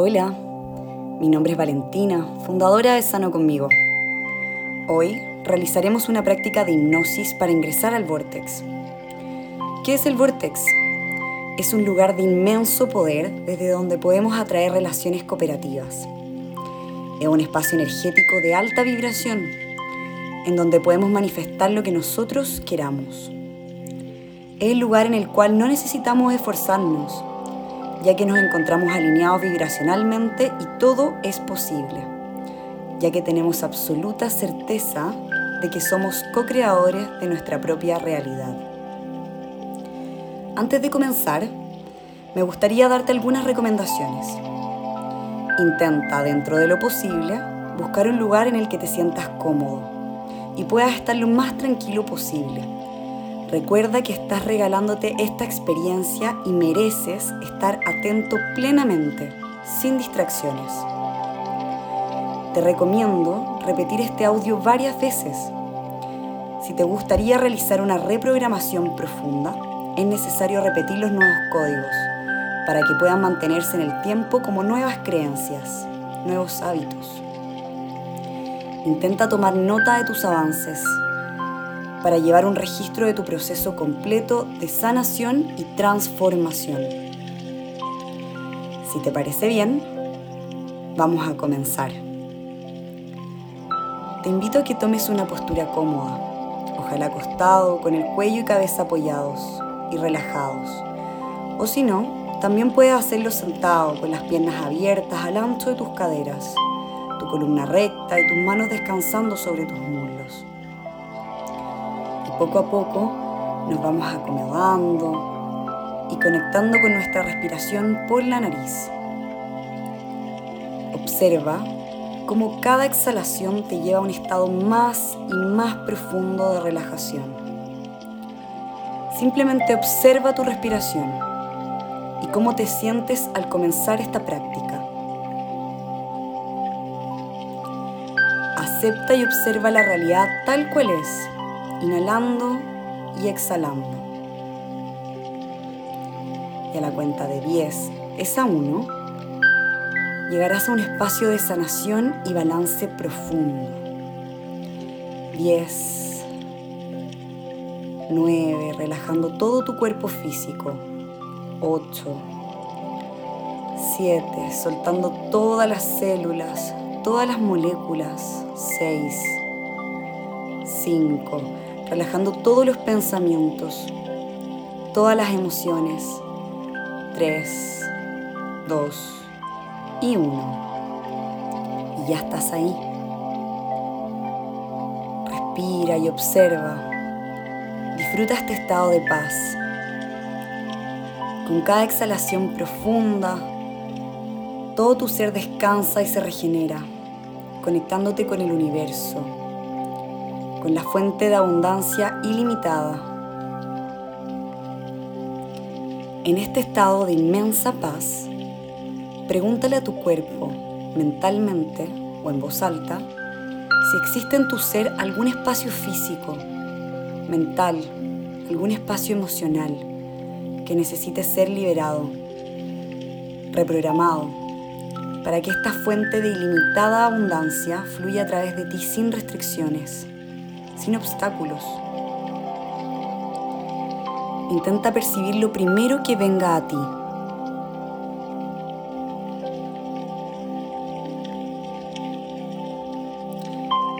Hola, mi nombre es Valentina, fundadora de Sano Conmigo. Hoy realizaremos una práctica de hipnosis para ingresar al Vortex. ¿Qué es el Vortex? Es un lugar de inmenso poder desde donde podemos atraer relaciones cooperativas. Es un espacio energético de alta vibración en donde podemos manifestar lo que nosotros queramos. Es el lugar en el cual no necesitamos esforzarnos, ya que nos encontramos alineados vibracionalmente y todo es posible, ya que tenemos absoluta certeza de que somos co-creadores de nuestra propia realidad. Antes de comenzar, me gustaría darte algunas recomendaciones. Intenta, dentro de lo posible, buscar un lugar en el que te sientas cómodo y puedas estar lo más tranquilo posible Recuerda que estás regalándote esta experiencia y mereces estar atento plenamente, sin distracciones. Te recomiendo repetir este audio varias veces. Si te gustaría realizar una reprogramación profunda, es necesario repetir los nuevos códigos para que puedan mantenerse en el tiempo como nuevas creencias, nuevos hábitos. Intenta tomar nota de tus avances para llevar un registro de tu proceso completo de sanación y transformación. Si te parece bien, vamos a comenzar. Te invito a que tomes una postura cómoda, ojalá acostado, con el cuello y cabeza apoyados y relajados. O si no, también puedes hacerlo sentado, con las piernas abiertas al ancho de tus caderas, tu columna recta y tus manos descansando sobre tus muslos poco a poco nos vamos acomodando y conectando con nuestra respiración por la nariz. Observa cómo cada exhalación te lleva a un estado más y más profundo de relajación. Simplemente observa tu respiración y cómo te sientes al comenzar esta práctica. Acepta y observa la realidad tal cual es inhalando y exhalando. Y a la cuenta de 10, esa 1, llegarás a un espacio de sanación y balance profundo. 10, 9, relajando todo tu cuerpo físico. 8, 7, soltando todas las células, todas las moléculas. 6, 5, relajando todos los pensamientos, todas las emociones. 3, 2 y 1. Y ya estás ahí. Respira y observa. Disfruta este estado de paz. Con cada exhalación profunda, todo tu ser descansa y se regenera, conectándote con el universo con la fuente de abundancia ilimitada. En este estado de inmensa paz, pregúntale a tu cuerpo, mentalmente o en voz alta, si existe en tu ser algún espacio físico, mental, algún espacio emocional que necesite ser liberado, reprogramado, para que esta fuente de ilimitada abundancia fluya a través de ti sin restricciones sin obstáculos. Intenta percibir lo primero que venga a ti.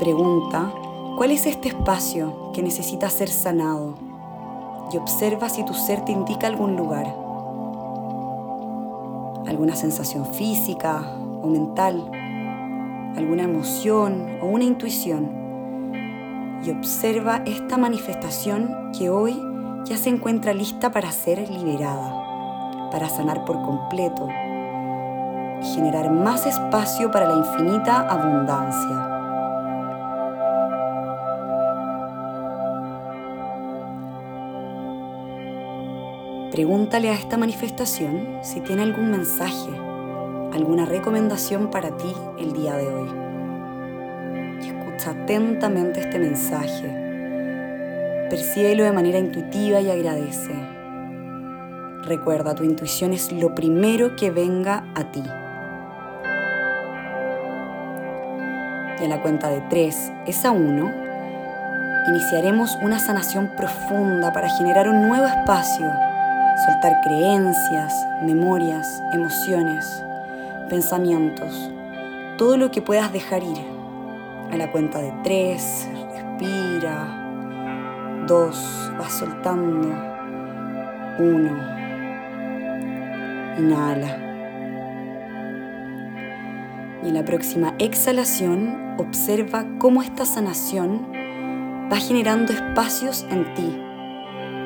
Pregunta, ¿cuál es este espacio que necesita ser sanado? Y observa si tu ser te indica algún lugar. Alguna sensación física o mental, alguna emoción o una intuición y observa esta manifestación que hoy ya se encuentra lista para ser liberada, para sanar por completo y generar más espacio para la infinita abundancia. Pregúntale a esta manifestación si tiene algún mensaje, alguna recomendación para ti el día de hoy atentamente este mensaje. Percíbelo de manera intuitiva y agradece. Recuerda, tu intuición es lo primero que venga a ti. Y a la cuenta de 3, esa 1, iniciaremos una sanación profunda para generar un nuevo espacio, soltar creencias, memorias, emociones, pensamientos, todo lo que puedas dejar ir a la cuenta de 3, respira. 2, vas soltando. 1, inhala. Y en la próxima exhalación, observa cómo esta sanación va generando espacios en ti,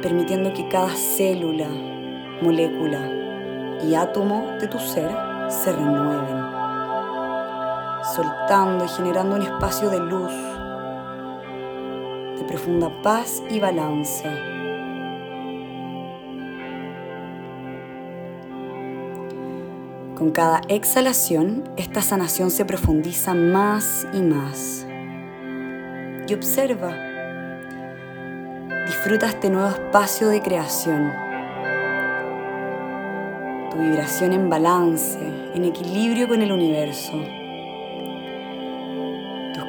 permitiendo que cada célula, molécula y átomo de tu ser se renueven, soltando y generando un espacio de luz, de profunda paz y balance. Con cada exhalación, esta sanación se profundiza más y más. Y observa. Disfruta este nuevo espacio de creación. Tu vibración en balance, en equilibrio con el universo.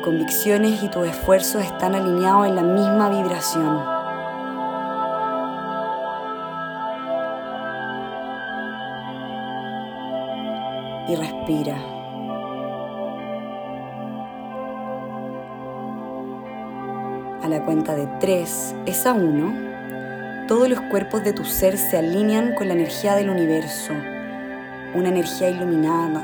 Convicciones y tus esfuerzos están alineados en la misma vibración. y respira. A la cuenta de 3 es a 1, todos los cuerpos de tu ser se alinean con la energía del universo, una energía iluminada,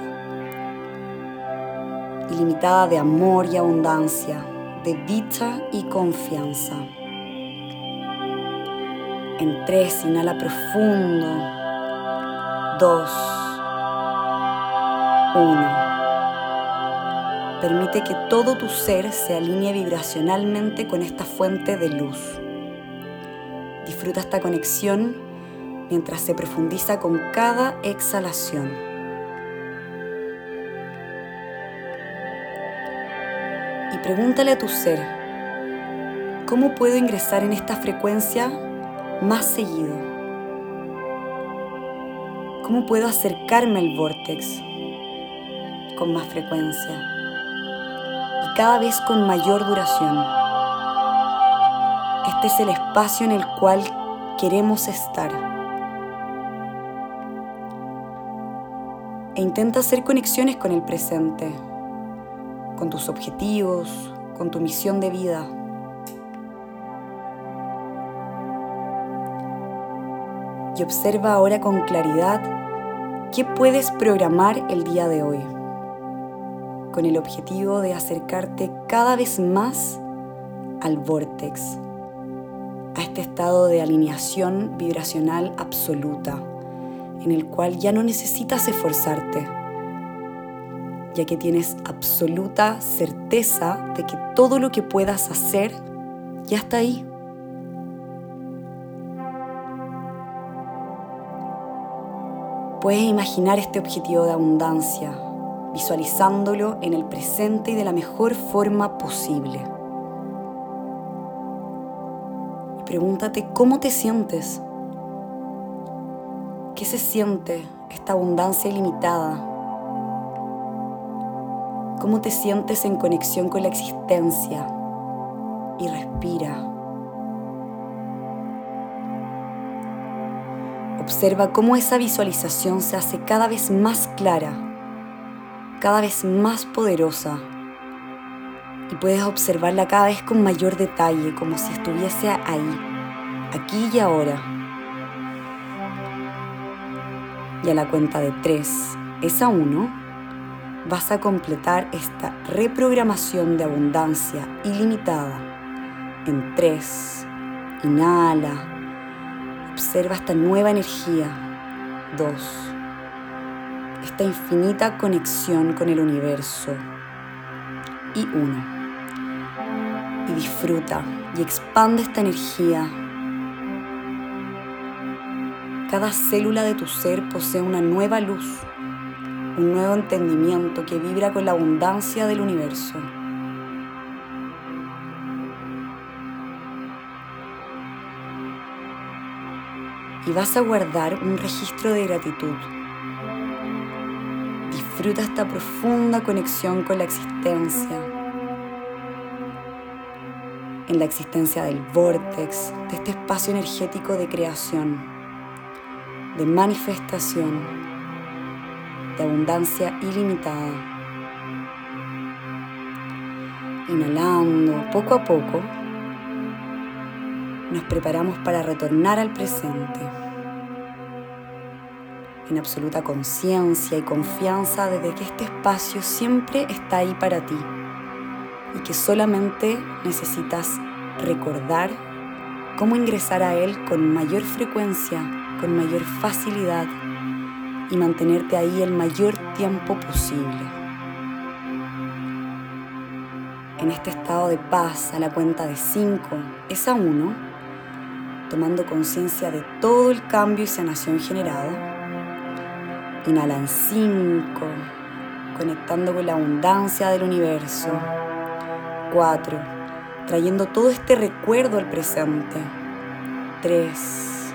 ilimitada de amor y abundancia, de dicha y confianza. En 3 inhala profundo. 2 1. Permite que todo tu ser se alinee vibracionalmente con esta fuente de luz. Disfruta esta conexión mientras se profundiza con cada exhalación. Pregúntale a tu ser, ¿cómo puedo ingresar en esta frecuencia más seguido? ¿Cómo puedo acercarme al vortex? con más frecuencia y cada vez con mayor duración. Este es el espacio en el cual queremos estar. E intenta hacer conexiones con el presente, con tus objetivos, con tu misión de vida. Y observa ahora con claridad qué puedes programar el día de hoy con el objetivo de acercarte cada vez más al vortex, a este estado de alineación vibracional absoluta, en el cual ya no necesitas esforzarte, ya que tienes absoluta certeza de que todo lo que puedas hacer ya está ahí. Puedes imaginar este objetivo de abundancia visualizándolo en el presente y de la mejor forma posible. Y pregúntate cómo te sientes. ¿Qué se siente esta abundancia ilimitada? ¿Cómo te sientes en conexión con la existencia? Y respira. Observa cómo esa visualización se hace cada vez más clara cada vez más poderosa y puedes observarla cada vez con mayor detalle, como si estuviese ahí, aquí y ahora. Y a la cuenta de tres, esa uno, vas a completar esta reprogramación de abundancia ilimitada. En tres, inhala, observa esta nueva energía. Dos, esta infinita conexión con el universo. Y uno. Y disfruta y expande esta energía. Cada célula de tu ser posee una nueva luz, un nuevo entendimiento que vibra con la abundancia del universo. Y vas a guardar un registro de gratitud. Disfruta esta profunda conexión con la existencia, en la existencia del vortex, de este espacio energético de creación, de manifestación, de abundancia ilimitada. Inhalando poco a poco, nos preparamos para retornar al presente en absoluta conciencia y confianza desde que este espacio siempre está ahí para ti y que solamente necesitas recordar cómo ingresar a él con mayor frecuencia, con mayor facilidad y mantenerte ahí el mayor tiempo posible. En este estado de paz a la cuenta de 5, es a 1, tomando conciencia de todo el cambio y sanación generado. Inhala en 5, conectando con la abundancia del universo. 4. Trayendo todo este recuerdo al presente. 3.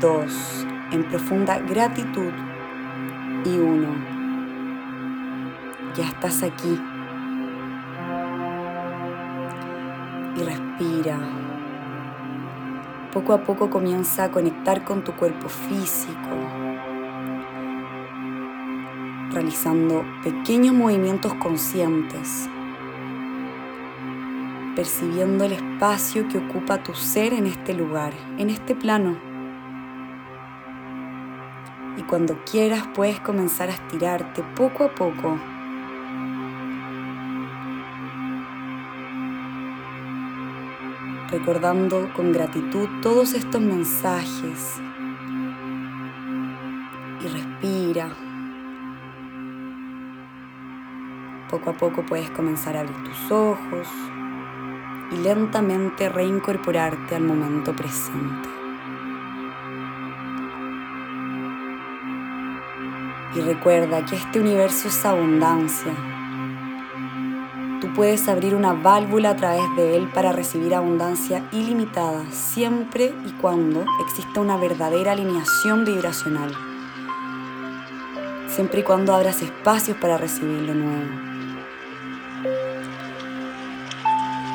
2. En profunda gratitud. Y 1. Ya estás aquí. Y respira. Poco a poco comienza a conectar con tu cuerpo físico, realizando pequeños movimientos conscientes percibiendo el espacio que ocupa tu ser en este lugar, en este plano. Y cuando quieras puedes comenzar a estirarte poco a poco. Recordando con gratitud todos estos mensajes. Y respira. Poco a poco puedes comenzar a abrir tus ojos y lentamente reincorporarte al momento presente. Y recuerda que este universo es abundancia. Tú puedes abrir una válvula a través de él para recibir abundancia ilimitada siempre y cuando exista una verdadera alineación vibracional. Siempre y cuando abras espacios para recibir lo nuevo.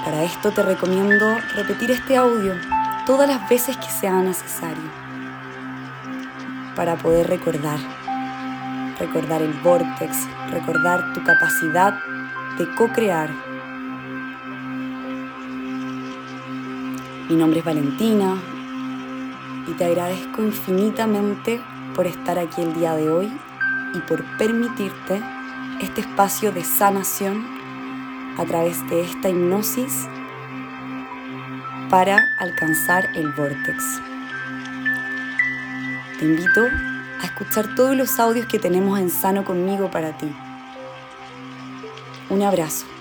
Para esto te recomiendo repetir este audio todas las veces que sea necesario para poder recordar, recordar el vortex, recordar tu capacidad de co-crear. Mi nombre es Valentina y te agradezco infinitamente por estar aquí el día de hoy y por permitirte este espacio de sanación a través de esta hipnosis para alcanzar el vortex. Te invito a escuchar todos los audios que tenemos en Sano conmigo para ti. Un abrazo.